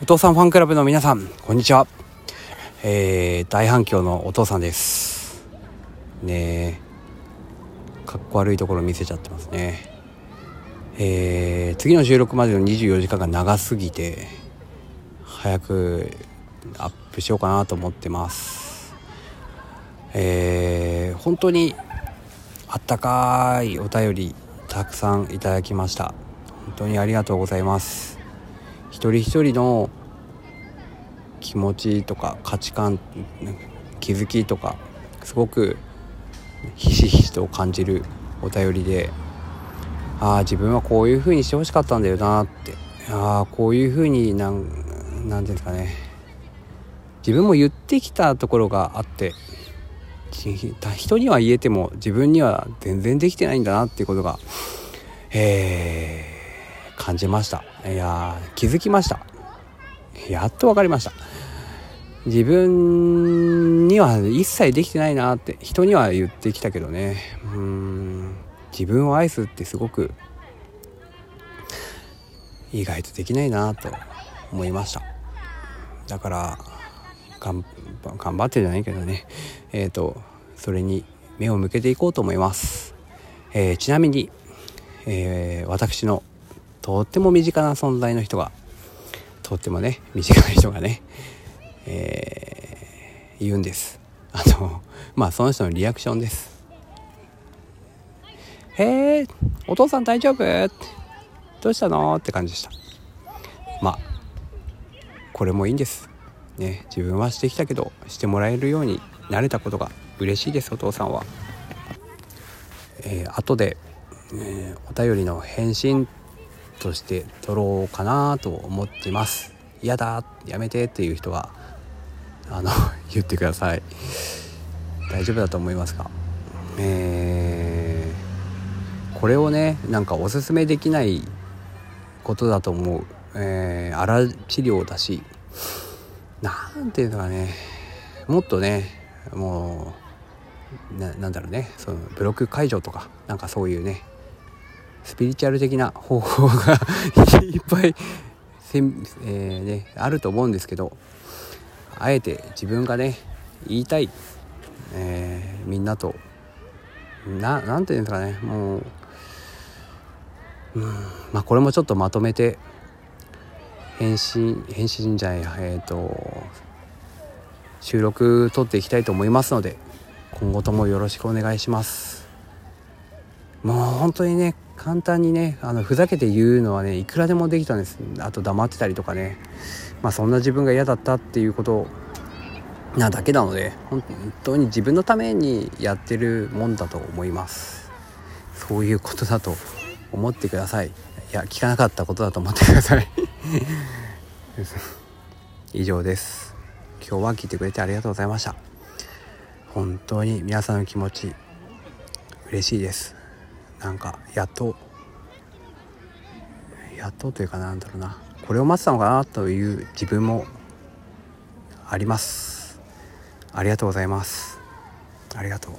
お父さんファンクラブの皆さんこんにちは、えー、大反響のお父さんです。ねかっこ悪いところ見せちゃってますね。えー、次の収録までの24時間が長すぎて早くアップしようかなと思ってます。えー、本当にあったかいお便りたくさんいただきました。本当にありがとうございます。一人一人の気持ちとか価値観気づきとかすごくひしひしと感じるお便りでああ自分はこういう風にしてほしかったんだよなって。ああこういう風になん何て言うんですかね。自分も言ってきたところがあって人には言えても自分には全然できてないんだなっていうことがえー感じました。いや気づきました。やっと分かりました。自分には一切できてないなって人には言ってきたけどね。うん自分を愛すってすごく意外とできないなと思いました。だから頑張ってじゃないけどね。えっ、ー、とそれに目を向けていこうと思います、えー、ちなみに、えー、私のとっても身近な存在の人がとってもね身近な人がね、えー、言うんですあのまあその人のリアクションです「へえお父さん大丈夫?」どうしたの?」って感じでしたまあこれもいいんですね自分はしてきたけどしてもらえるようになれたことが嬉しいですお父さんは。えー、後で、えー、お便りの返信として撮ろうかなと思ってます。嫌だやめてっていう人はあの 言ってください。大丈夫だと思いますか？えー、これをねなんかおすすめできないことだと思う。えー、荒治療だし何ていうのかね。もっとねもうなんだろうね。そのブロック解除とかなんかそういうねスピリチュアル的な方法が いっぱいせ、えー、ね、あると思うんですけどあえて自分がね言いたい、えー、みんなとななんていうんですかねもう、うんまあ、これもちょっとまとめて返信返信じゃないえっ、ー、と収録撮っていきたいと思いますので今後ともよろしくお願いします。もう本当にね簡単にねあのふざけて言うのはねいくらでもできたんです。あと黙ってたりとかね。まあそんな自分が嫌だったっていうことなだけなので本当に自分のためにやってるもんだと思います。そういうことだと思ってください。いや聞かなかったことだと思ってください。以上です。今日は聞いてくれてありがとうございました。本当に皆さんの気持ち嬉しいです。なんかやっとやっとというかなんだろうな。これを待ってたのかなという自分もあります。ありがとうございます。ありがとう。